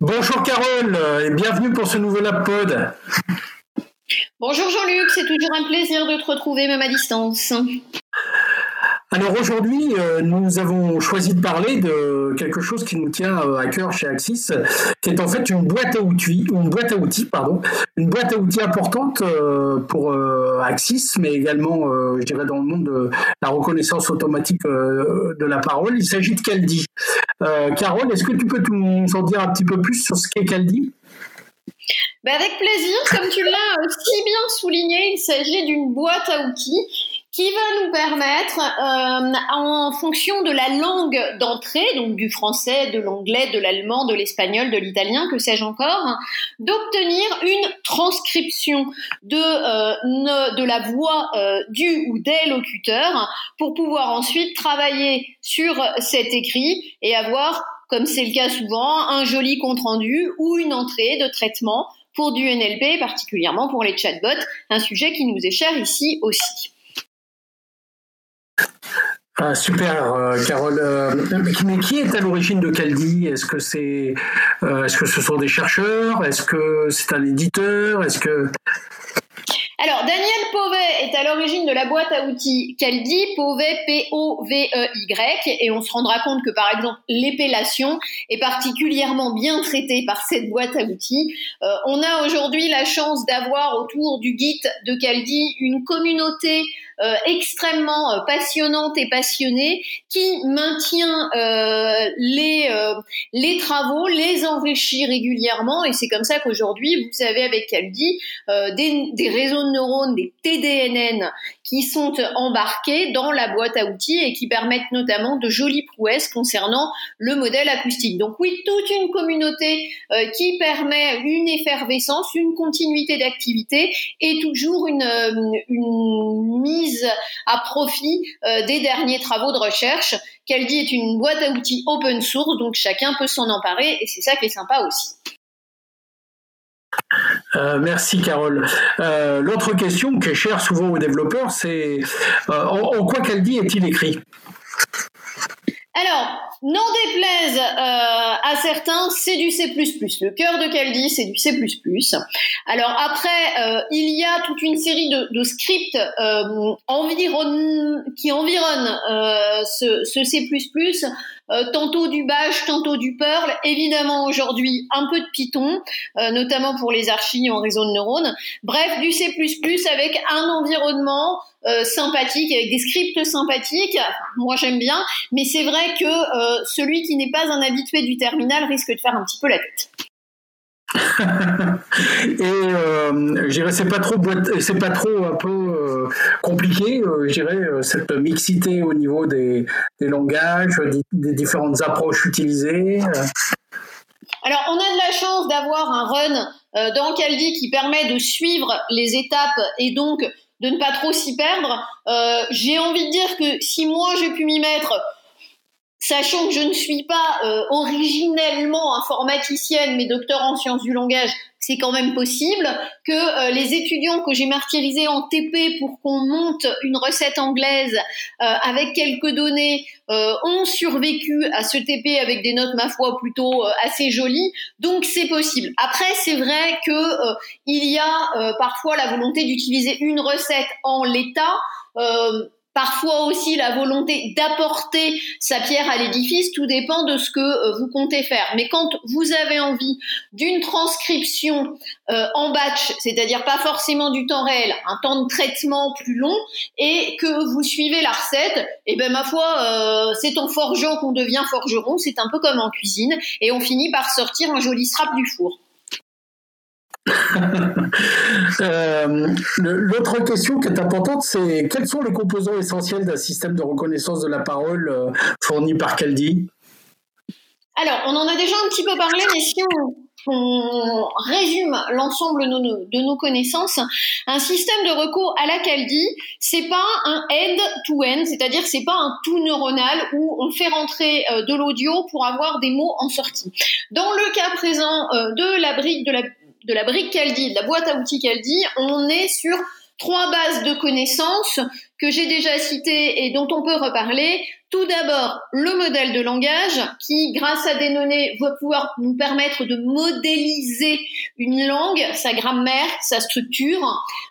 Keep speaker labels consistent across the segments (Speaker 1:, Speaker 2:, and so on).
Speaker 1: Bonjour Carole et bienvenue pour ce nouveau LabPod.
Speaker 2: Bonjour Jean-Luc, c'est toujours un plaisir de te retrouver même à distance.
Speaker 1: Alors aujourd'hui, euh, nous avons choisi de parler de quelque chose qui nous tient euh, à cœur chez Axis, qui est en fait une boîte à outils, une boîte à outils, pardon, une boîte à outils importante euh, pour Axis, mais également, je dirais, dans le monde de la reconnaissance automatique de la parole. Il s'agit de Caldi. Carole, est-ce que tu peux nous en dire un petit peu plus sur ce qu'est Caldi
Speaker 2: ben avec plaisir, comme tu l'as si bien souligné, il s'agit d'une boîte à outils qui va nous permettre, euh, en fonction de la langue d'entrée, donc du français, de l'anglais, de l'allemand, de l'espagnol, de l'italien, que sais-je encore, d'obtenir une transcription de, euh, de la voix euh, du ou des locuteurs pour pouvoir ensuite travailler sur cet écrit et avoir, comme c'est le cas souvent, un joli compte-rendu ou une entrée de traitement pour du NLP, particulièrement pour les chatbots, un sujet qui nous est cher ici aussi.
Speaker 1: Ah, super, euh, Carole. Euh, mais qui est à l'origine de Caldi? Est-ce que c'est, euh, est-ce que ce sont des chercheurs? Est-ce que c'est un éditeur? Est-ce que
Speaker 2: alors, Daniel Pauvet est à l'origine de la boîte à outils Caldi, Pauvet, P-O-V-E-Y, et on se rendra compte que, par exemple, l'épellation est particulièrement bien traitée par cette boîte à outils. on a aujourd'hui la chance d'avoir autour du Git de Caldi une communauté euh, extrêmement euh, passionnante et passionnée qui maintient euh, les les travaux, les enrichit régulièrement et c'est comme ça qu'aujourd'hui vous savez avec Caldi des, des réseaux de neurones, des TDNN qui sont embarqués dans la boîte à outils et qui permettent notamment de jolies prouesses concernant le modèle acoustique. Donc oui, toute une communauté qui permet une effervescence, une continuité d'activité et toujours une, une mise à profit euh, des derniers travaux de recherche. Caldi est une boîte à outils open source, donc chacun peut s'en emparer et c'est ça qui est sympa aussi.
Speaker 1: Euh, merci Carole. Euh, l'autre question qui est chère souvent aux développeurs, c'est en, quoi Caldi est-il écrit?
Speaker 2: Alors, n'en déplaise euh, à certains, c'est du C++. Le cœur de Caldi, c'est du C++. Alors après, euh, il y a toute une série de, scripts euh, qui environnent ce, ce, C++, tantôt du Bash, tantôt du Perl, évidemment aujourd'hui un peu de Python, notamment pour les archives en réseau de neurones. Bref, du C++ avec un environnement euh, sympathique, avec des scripts sympathiques. Moi, j'aime bien, mais c'est vrai que euh, celui qui n'est pas un habitué du terminal risque de faire un petit peu la tête.
Speaker 1: et euh, je dirais c'est pas trop c'est pas trop un peu euh, compliqué je dirais cette mixité au niveau des, des langages des, différentes approches utilisées
Speaker 2: alors on a de la chance d'avoir un run dans Caldi qui permet de suivre les étapes et donc de ne pas trop s'y perdre. Euh, j'ai envie de dire que si moi j'ai pu m'y mettre, sachant que je ne suis pas euh, originellement informaticienne, mais docteur en sciences du langage, c'est quand même possible que euh, les étudiants que j'ai martyrisés en TP pour qu'on monte une recette anglaise euh, avec quelques données euh, ont survécu à ce TP avec des notes ma foi plutôt assez jolies. Donc c'est possible. Après c'est vrai que il y a parfois la volonté d'utiliser une recette en l'état parfois aussi la volonté d'apporter sa pierre à l'édifice, tout dépend de ce que euh, vous comptez faire. Mais quand vous avez envie d'une transcription euh, en batch, c'est-à-dire pas forcément du temps réel, un temps de traitement plus long, et que vous suivez la recette, et eh ben ma foi, euh, c'est en forgeant qu'on devient forgeron, c'est un peu comme en cuisine, et on finit par sortir un joli strap du four.
Speaker 1: Euh, l'autre question qui est importante, c'est quels sont les composants essentiels d'un système de reconnaissance de la parole euh, fourni par Caldi
Speaker 2: Alors, on en a déjà un petit peu parlé, mais si on, résume l'ensemble de, nos connaissances, un système de recours à la Caldi, c'est pas un end-to-end, c'est-à-dire c'est pas un tout neuronal où on fait rentrer euh, de l'audio pour avoir des mots en sortie. Dans le cas présent de la brique de la de la brique Caldi, de la boîte à outils Caldi, on est sur trois bases de connaissances que j'ai déjà citées et dont on peut reparler. Tout d'abord, le modèle de langage qui, grâce à des données, va pouvoir nous permettre de modéliser une langue, sa grammaire, sa structure,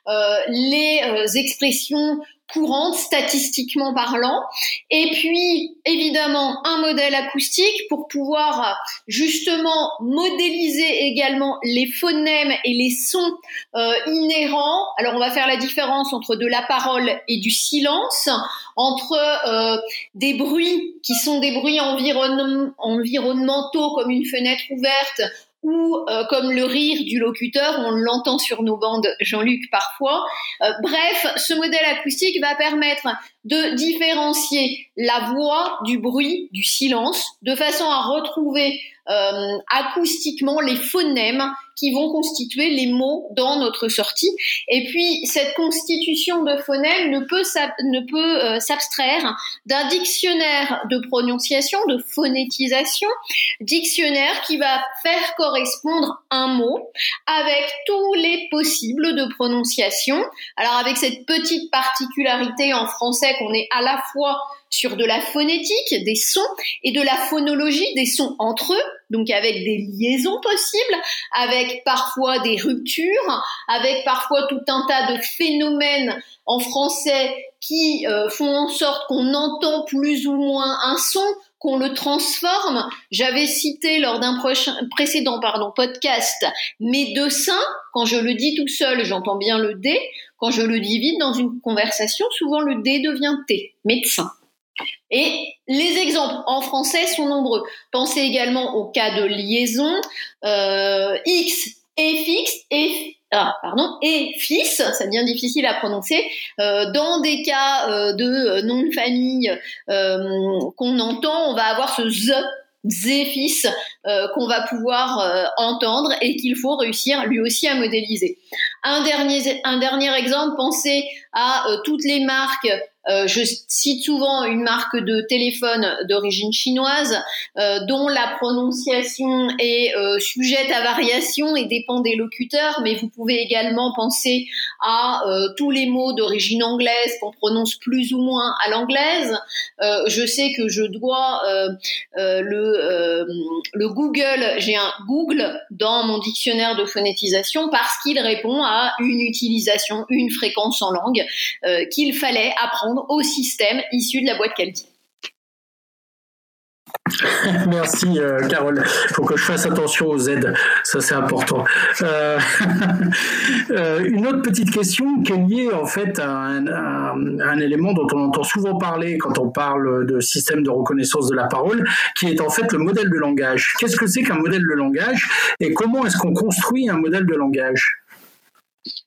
Speaker 2: euh, les euh, expressions courante statistiquement parlant. Et puis, évidemment, un modèle acoustique pour pouvoir justement modéliser également les phonèmes et les sons euh, inhérents. Alors, on va faire la différence entre de la parole et du silence, entre euh, des bruits qui sont des bruits environnementaux comme une fenêtre ouverte ou euh, comme le rire du locuteur, on l'entend sur nos bandes, Jean-Luc, parfois. Euh, bref, ce modèle acoustique va permettre de différencier la voix du bruit, du silence, de façon à retrouver euh, acoustiquement les phonèmes qui vont constituer les mots dans notre sortie. Et puis cette constitution de phonèmes ne peut ne euh, s'abstraire d'un dictionnaire de prononciation, de phonétisation, dictionnaire qui va faire correspondre un mot avec tous les possibles de prononciation. Alors avec cette petite particularité en français qu'on est à la fois sur de la phonétique, des sons, et de la phonologie, des sons entre eux, donc avec des liaisons possibles, avec parfois des ruptures, avec parfois tout un tas de phénomènes en français qui euh, font en sorte qu'on entend plus ou moins un son, qu'on le transforme. J'avais cité lors d'un précédent podcast mes. Quand je le dis tout seul, j'entends bien le D. Quand je le divise dans une conversation, souvent le D devient T, médecin. Et les exemples en français sont nombreux. Pensez également au cas de liaison euh, X et fixe et ah, pardon, et fils, ça devient difficile à prononcer, euh, dans des cas euh, de nom de famille qu'on entend, on va avoir ce z, z qu'on va pouvoir entendre et qu'il faut réussir lui aussi à modéliser. Un dernier, un dernier exemple, pensez à toutes les marques euh, je cite souvent une marque de téléphone d'origine chinoise euh, dont la prononciation est euh, sujette à variation et dépend des locuteurs, mais vous pouvez également penser à tous les mots d'origine anglaise qu'on prononce plus ou moins à l'anglaise. je sais que je dois le, le Google, j'ai un Google dans mon dictionnaire de phonétisation parce qu'il répond à une utilisation, une fréquence en langue qu'il fallait apprendre au système issu de la boîte Caldi.
Speaker 1: Merci euh, Carole. Il faut que je fasse attention aux aides, ça c'est important. Euh, euh, une autre petite question qui est liée en fait à un, élément dont on entend souvent parler quand on parle de système de reconnaissance de la parole, qui est en fait le modèle de langage. Qu'est-ce que c'est qu'un modèle de langage et comment est-ce qu'on construit un modèle de langage?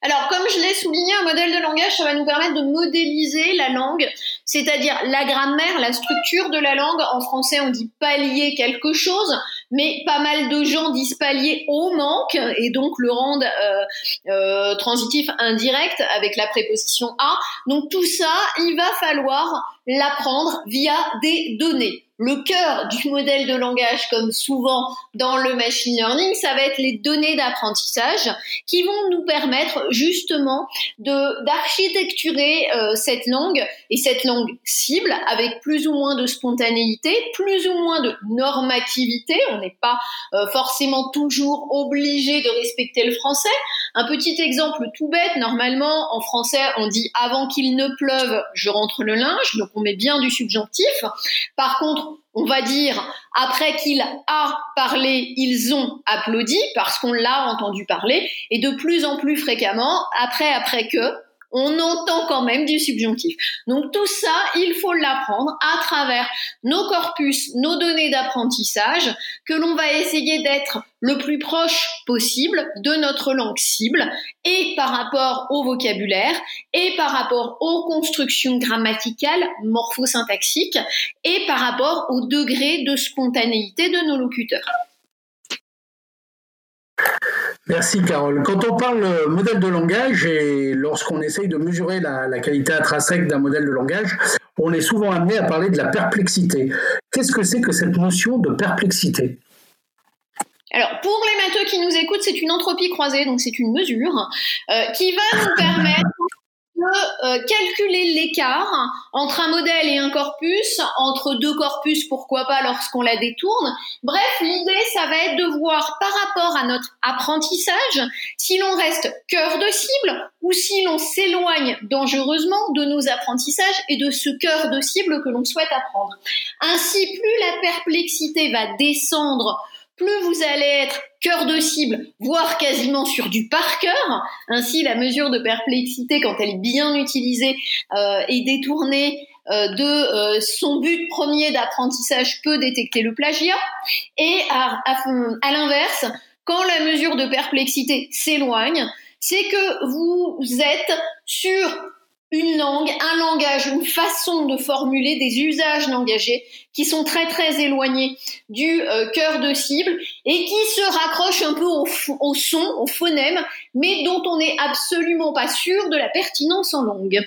Speaker 2: Alors, comme je l'ai souligné, un modèle de langage, ça va nous permettre de modéliser la langue, c'est-à-dire la grammaire, la structure de la langue. En français, on dit pallier quelque chose, mais pas mal de gens disent pallier au manque et donc le rendent euh, euh, transitif indirect avec la préposition à. Donc tout ça, il va falloir l'apprendre via des données le cœur du modèle de langage, comme souvent dans le machine learning, ça va être les données d'apprentissage qui vont nous permettre justement d'architecturer euh, cette langue et cette langue cible avec plus ou moins de spontanéité, plus ou moins de normativité. On n'est pas euh, forcément toujours obligé de respecter le français. Un petit exemple tout bête, normalement en français on dit avant qu'il ne pleuve, je rentre le linge, met bien du subjonctif. Par contre, on va dire, après qu'il a parlé, ils ont applaudi parce qu'on l'a entendu parler, et de plus en plus fréquemment, après, après que, on entend quand même du subjonctif. Donc tout ça, il faut l'apprendre à travers nos corpus, nos données d'apprentissage, que l'on va essayer d'être le plus proche possible de notre langue cible et par rapport au vocabulaire et par rapport aux constructions grammaticales, morphosyntaxiques et par rapport au degré de spontanéité de nos locuteurs.
Speaker 1: Merci Carole. Quand on parle modèle de langage et lorsqu'on essaye de mesurer la, qualité intrinsèque d'un modèle de langage, on est souvent amené à parler de la perplexité. Qu'est-ce que c'est que cette notion de perplexité?
Speaker 2: Alors, pour les matheux qui nous écoutent, c'est une entropie croisée, donc c'est une mesure euh, qui va nous permettre euh, calculer l'écart entre un modèle et un corpus, entre deux corpus, pourquoi pas lorsqu'on la détourne. Bref, l'idée, ça va être de voir par rapport à notre apprentissage si l'on reste cœur de cible ou si l'on s'éloigne dangereusement de nos apprentissages et de ce cœur de cible que l'on souhaite apprendre. Ainsi, plus la perplexité va descendre plus vous allez être cœur de cible, voire quasiment sur du par cœur. Ainsi, la mesure de perplexité, quand elle est bien utilisée euh, et détournée euh, de euh, son but premier d'apprentissage, peut détecter le plagiat. Et à, à l'inverse, quand la mesure de perplexité s'éloigne, c'est que vous êtes sur une langue, un langage, une façon de formuler des usages langagés qui sont très très éloignés du euh, cœur de cible et qui se raccrochent un peu au, au, son, au phonème, mais dont on n'est absolument pas sûr de la pertinence en langue.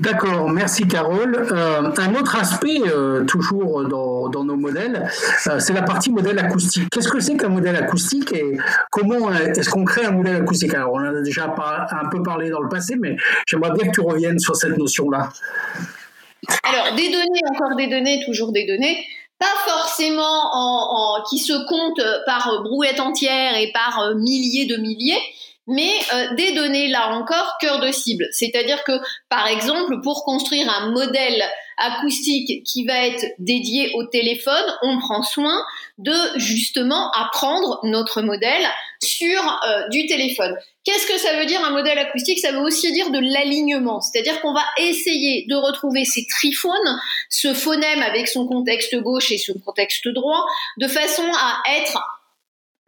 Speaker 1: D'accord, merci Carole. Euh, un autre aspect, euh, toujours dans, nos modèles, euh, c'est la partie modèle acoustique. Qu'est-ce que c'est qu'un modèle acoustique et comment est-ce qu'on crée un modèle acoustique? Alors, on en a déjà un peu parlé dans le passé, mais j'aimerais bien que tu reviennes sur cette notion-là.
Speaker 2: Alors, des données, encore des données, toujours des données pas forcément en, qui se comptent par brouette entière et par milliers de milliers, mais euh, des données là encore cœur de cible. C'est-à-dire que par exemple pour construire un modèle acoustique qui va être dédié au téléphone, on prend soin de justement apprendre notre modèle sur euh, du téléphone. Qu'est-ce que ça veut dire un modèle acoustique? Ça veut aussi dire de l'alignement, c'est-à-dire qu'on va essayer de retrouver ces triphones, ce phonème avec son contexte gauche et son contexte droit, de façon à être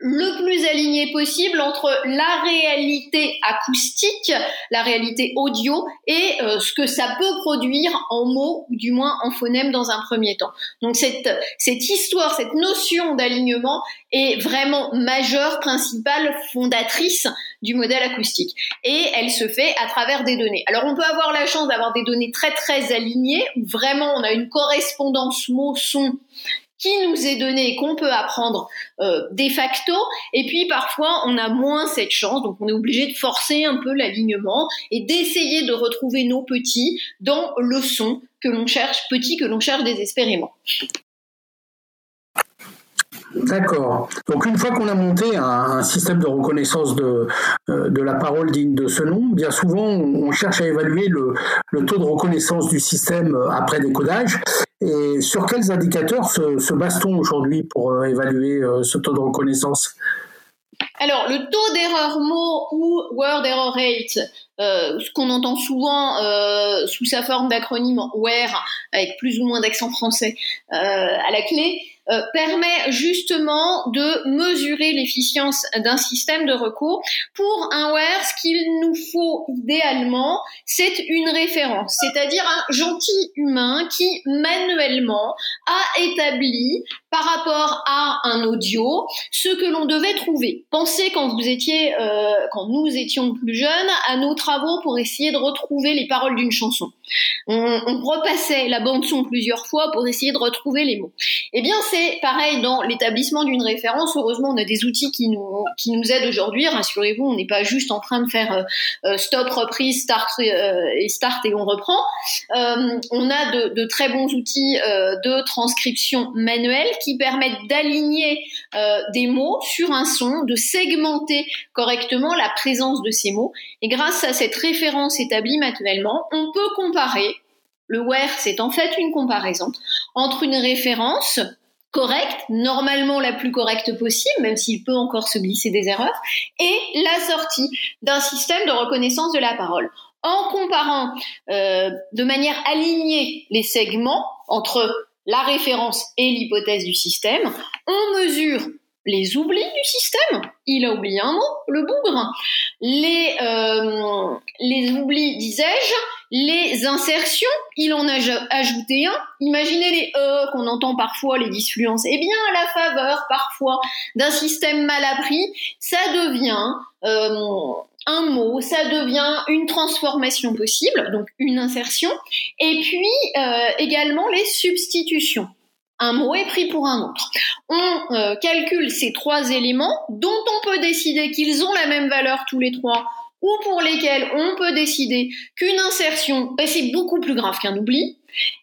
Speaker 2: le plus aligné possible entre la réalité acoustique, la réalité audio et euh, ce que ça peut produire en mots ou du moins en phonèmes dans un premier temps. Donc cette, cette histoire, cette notion d'alignement est vraiment majeure, principale, fondatrice du modèle acoustique. Et elle se fait à travers des données. Alors on peut avoir la chance d'avoir des données très très alignées, où vraiment on a une correspondance mot-son qui nous est donné et qu'on peut apprendre euh, de facto. Et puis parfois, on a moins cette chance, donc on est obligé de forcer un peu l'alignement et d'essayer de retrouver nos petits dans le son que l'on cherche, petit que l'on cherche désespérément.
Speaker 1: D'accord. Donc une fois qu'on a monté un, système de reconnaissance de, euh, de la parole digne de ce nom, bien souvent on cherche à évaluer le, taux de reconnaissance du système euh, après décodage. Et sur quels indicateurs se, se base-t-on aujourd'hui pour euh, évaluer ce taux de reconnaissance?
Speaker 2: Alors, le taux d'erreur mot ou word error rate, euh, ce qu'on entend souvent euh, sous sa forme d'acronyme WER, avec plus ou moins d'accent français euh, à la clé, euh, permet justement de mesurer l'efficience d'un système de recours. Pour un WER, ce qu'il nous faut idéalement, c'est une référence, c'est-à-dire un gentil humain qui manuellement a établi par rapport à un audio ce que l'on devait trouver. Pensez quand vous étiez, euh, quand nous étions plus jeunes, à nos travaux pour essayer de retrouver les paroles d'une chanson. On, repassait la bande son plusieurs fois pour essayer de retrouver les mots. Eh bien, c'est pareil dans l'établissement d'une référence. Heureusement, on a des outils qui nous, qui nous aident aujourd'hui. Rassurez-vous, on n'est pas juste en train de faire euh, euh, stop, reprise, start et start et on reprend. on a de, de, très bons outils de transcription manuelle qui permettent d'aligner des mots sur un son, de segmenter correctement la présence de ces mots. Et grâce à cette référence établie manuellement, on peut comparer le where, c'est en fait une comparaison entre une référence correcte, normalement la plus correcte possible, même s'il peut encore se glisser des erreurs, et la sortie d'un système de reconnaissance de la parole. En comparant euh, de manière alignée les segments entre la référence et l'hypothèse du système, on mesure les oublis du système. Il a oublié un mot, le bougre. Les, euh, les oublis, disais-je, les insertions, il en a ajouté un. Imaginez les E qu'on entend parfois, les disfluences. Eh bien, à la faveur, parfois, d'un système mal appris, ça devient euh, un mot, ça devient une transformation possible, donc une insertion. Et puis, euh, également les substitutions un mot est pris pour un autre. on calcule ces trois éléments dont on peut décider qu'ils ont la même valeur tous les trois ou pour lesquels on peut décider qu'une insertion, ben, c'est beaucoup plus grave qu'un oubli,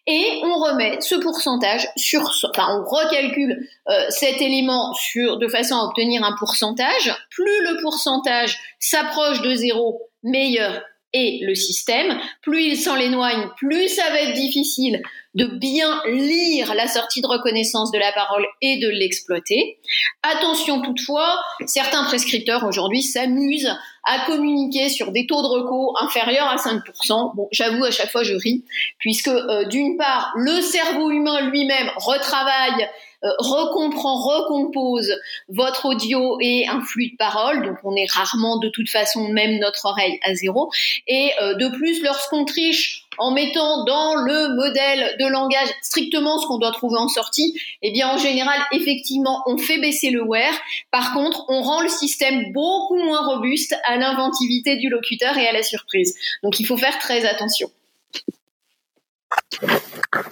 Speaker 2: et on remet ce pourcentage sur, enfin on recalcule euh, cet élément sur, de façon à obtenir un pourcentage. Plus le pourcentage s'approche de zéro, meilleur est le système. Plus il s'en éloigne, plus ça va être difficile de bien lire la sortie de reconnaissance de la parole et de l'exploiter. Attention toutefois, certains prescripteurs aujourd'hui s'amusent à communiquer sur des taux de recours inférieurs à 5%. Bon, j'avoue, à chaque fois, je ris, puisque euh, d'une part, le cerveau humain lui-même retravaille euh, recomprend, recompose votre audio et un flux de parole, donc on est rarement de toute façon même notre oreille à zéro. Et euh, de plus, lorsqu'on triche en mettant dans le modèle de langage strictement ce qu'on doit trouver en sortie, eh bien en général, effectivement, on fait baisser le wear. Par contre, on rend le système beaucoup moins robuste à l'inventivité du locuteur et à la surprise. Donc il faut faire très attention.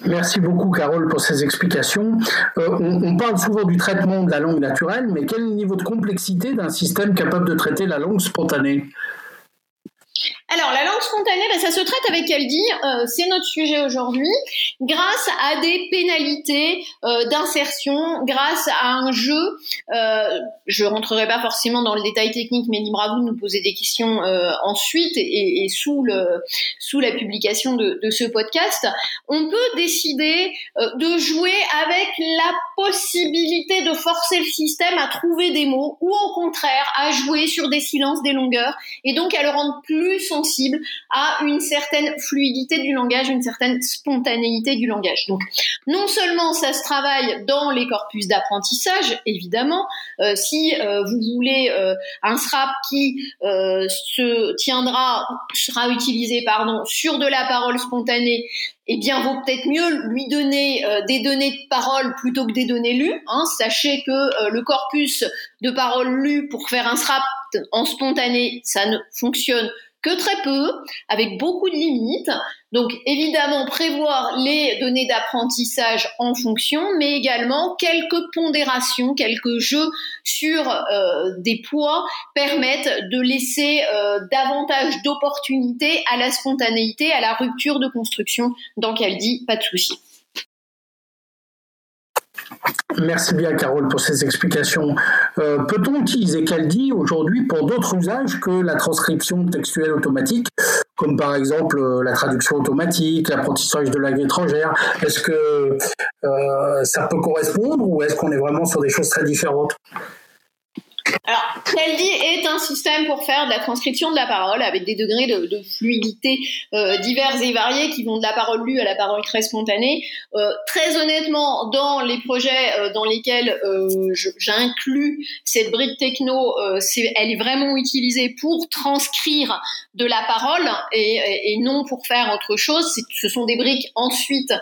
Speaker 1: Merci beaucoup, Carole, pour ces explications. Euh, on, parle souvent du traitement de la langue naturelle, mais quel est le niveau de complexité d'un système capable de traiter la langue spontanée?
Speaker 2: Alors, la langue spontanée, ben, ça se traite avec Caldi, euh, c'est notre sujet aujourd'hui, grâce à des pénalités euh, d'insertion, grâce à un jeu. Euh, je rentrerai pas forcément dans le détail technique, mais libre à vous de nous poser des questions euh, ensuite et, sous, la publication de, ce podcast. On peut décider euh, de jouer avec la possibilité de forcer le système à trouver des mots ou au contraire à jouer sur des silences, des longueurs et donc à le rendre plus à une certaine fluidité du langage, une certaine spontanéité du langage. Donc, non seulement ça se travaille dans les corpus d'apprentissage, évidemment, euh, si euh, vous voulez euh, un SRAP qui se tiendra, sera utilisé, pardon, sur de la parole spontanée, eh bien, vaut peut-être mieux lui donner des données de parole plutôt que des données lues. Hein. Sachez que le corpus de parole lues pour faire un SRAP en spontané, ça ne fonctionne que très peu, avec beaucoup de limites. Donc évidemment prévoir les données d'apprentissage en fonction, mais également quelques pondérations, quelques jeux sur euh, des poids permettent de laisser euh, davantage d'opportunités à la spontanéité, à la rupture de construction dans dit pas de souci.
Speaker 1: Merci bien, Carole, pour ces explications. Euh, peut-on utiliser Caldi aujourd'hui pour d'autres usages que la transcription textuelle automatique, comme par exemple euh, la traduction automatique, l'apprentissage de langue étrangère? Est-ce que euh, ça peut correspondre ou est-ce qu'on est vraiment sur des choses très différentes?
Speaker 2: Alors, Caldi est un système pour faire de la transcription de la parole avec des degrés de, fluidité euh, divers et variés qui vont de la parole lue à la parole très spontanée. Euh, très honnêtement, dans les projets euh, dans lesquels j'inclus cette brique techno, elle est vraiment utilisée pour transcrire de la parole et non pour faire autre chose. Ce sont des briques ensuite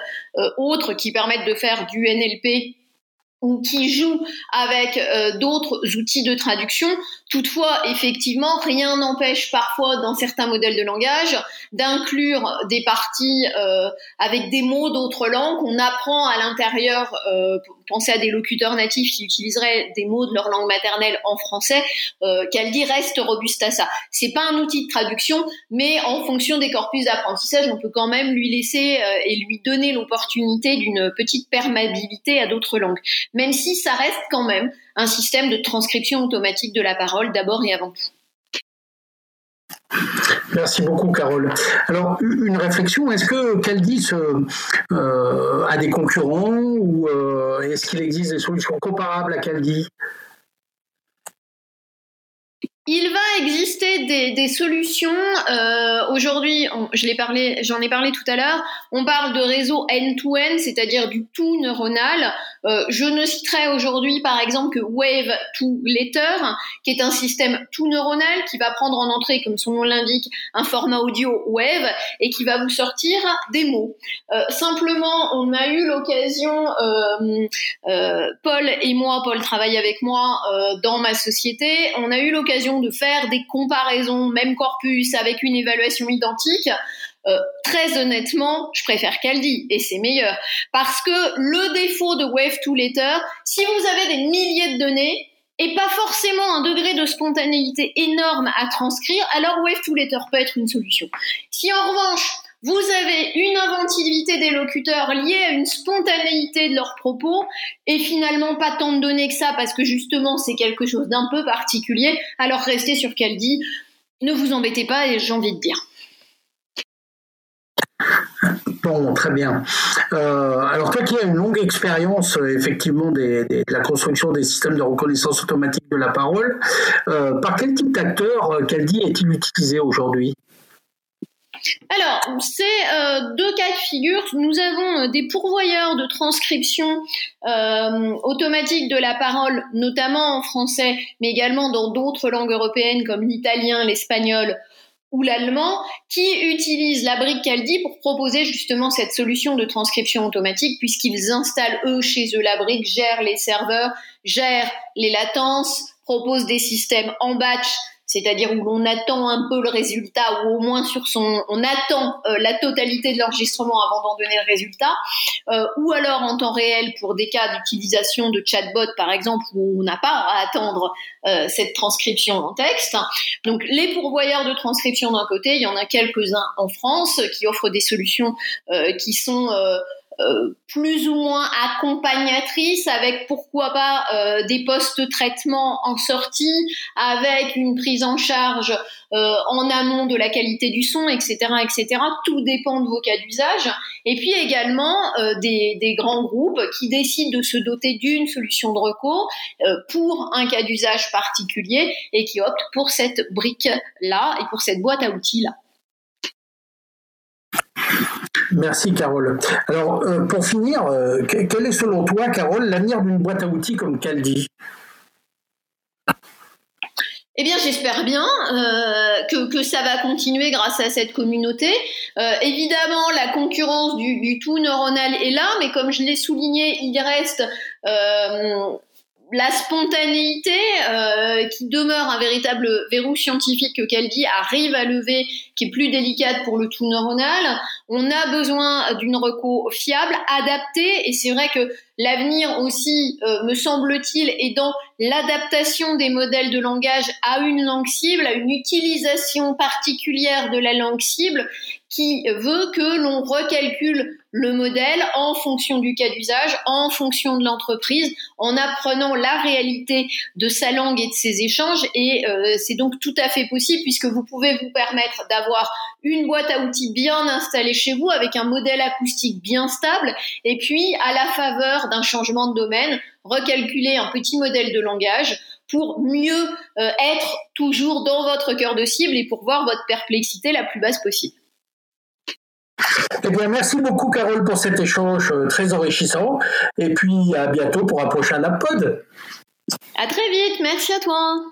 Speaker 2: autres qui permettent de faire du NLP ou qui joue avec euh, d'autres outils de traduction. Toutefois, effectivement, rien n'empêche parfois dans certains modèles de langage d'inclure des parties euh, avec des mots d'autres langues qu'on apprend à l'intérieur. Euh, pensez à des locuteurs natifs qui utiliseraient des mots de leur langue maternelle en français. Euh, dit reste robuste à ça. C'est pas un outil de traduction, mais en fonction des corpus d'apprentissage, on peut quand même lui laisser euh, et lui donner l'opportunité d'une petite perméabilité à d'autres langues même si ça reste quand même un système de transcription automatique de la parole d'abord et avant tout.
Speaker 1: Merci beaucoup, Carole. Alors, une réflexion, est-ce que Caldi euh, a des concurrents ou euh, est-ce qu'il existe des solutions comparables à Caldi
Speaker 2: il va exister des, solutions. Euh, Aujourd'hui, j'en ai parlé tout à l'heure. On parle de réseau end-to-end, c'est-à-dire du tout neuronal. Euh, je ne citerai aujourd'hui, par exemple, que Wave to Letter, qui est un système tout neuronal qui va prendre en entrée, comme son nom l'indique, un format audio Wave et qui va vous sortir des mots. Euh, simplement, on a eu l'occasion, Paul et moi, Paul travaille avec moi dans ma société, on a eu l'occasion de faire des comparaisons, même corpus, avec une évaluation identique. euh, très honnêtement, je préfère Caldi et c'est meilleur. Parce que le défaut de Wave to Letter, si vous avez des milliers de données, et pas forcément un degré de spontanéité énorme à transcrire, alors Wave to Letter peut être une solution. Si en revanche, vous avez une inventivité des locuteurs liée à une spontanéité de leurs propos et finalement pas tant de données que ça parce que justement c'est quelque chose d'un peu particulier, alors restez sur Caldi, ne vous embêtez pas et j'ai envie de dire.
Speaker 1: Bon, très bien. Euh, alors toi qui as une longue expérience euh, effectivement de la construction des systèmes de reconnaissance automatique de la parole, euh, par quel type d'acteur Caldi est-il utilisé aujourd'hui?
Speaker 2: Alors, c'est deux cas de figure. Nous avons des pourvoyeurs de transcription automatique de la parole, notamment en français, mais également dans d'autres langues européennes comme l'italien, l'espagnol ou l'allemand qui utilisent la brique Caldi pour proposer justement cette solution de transcription automatique puisqu'ils installent eux chez eux la brique, gèrent les serveurs, gèrent les latences, proposent des systèmes en batch c'est-à-dire où l'on attend un peu le résultat, ou au moins sur son, on attend euh, la totalité de l'enregistrement avant d'en donner le résultat, euh, ou alors en temps réel pour des cas d'utilisation de chatbot par exemple où on n'a pas à attendre euh, cette transcription en texte. Donc les pourvoyeurs de transcription d'un côté, il y en a quelques-uns en France qui offrent des solutions qui sont euh, plus ou moins accompagnatrice avec pourquoi pas euh, des postes traitement en sortie avec une prise en charge euh, en amont de la qualité du son etc etc tout dépend de vos cas d'usage. Et puis également des, des, grands groupes qui décident de se doter d'une solution de recours pour un cas d'usage particulier et qui optent pour cette brique là et pour cette boîte à outils là
Speaker 1: Merci Carole. Alors euh, pour finir, euh, quel est selon toi, Carole, l'avenir d'une boîte à outils comme Caldi?
Speaker 2: Eh bien, j'espère bien euh, que, que, ça va continuer grâce à cette communauté. évidemment, la concurrence du, du, tout neuronal est là, mais comme je l'ai souligné, il reste la spontanéité qui demeure un véritable verrou scientifique que Caldi arrive à lever, qui est plus délicate pour le tout neuronal. On a besoin d'une reco fiable, adaptée, et c'est vrai que l'avenir aussi, euh, me semble-t-il, est dans l'adaptation des modèles de langage à une langue cible, à une utilisation particulière de la langue cible, qui veut que l'on recalcule le modèle en fonction du cas d'usage, en fonction de l'entreprise, en apprenant la réalité de sa langue et de ses échanges. Et euh, c'est donc tout à fait possible puisque vous pouvez vous permettre d'avoir une boîte à outils bien installée chez vous avec un modèle acoustique bien stable et puis à la faveur d'un changement de domaine, recalculer un petit modèle de langage pour mieux euh, être toujours dans votre cœur de cible et pour voir votre perplexité la plus basse possible.
Speaker 1: Eh bien, merci beaucoup, Carole, pour cet échange euh, très enrichissant. Et puis, à bientôt pour un prochain Appod.
Speaker 2: À très vite. Merci à toi.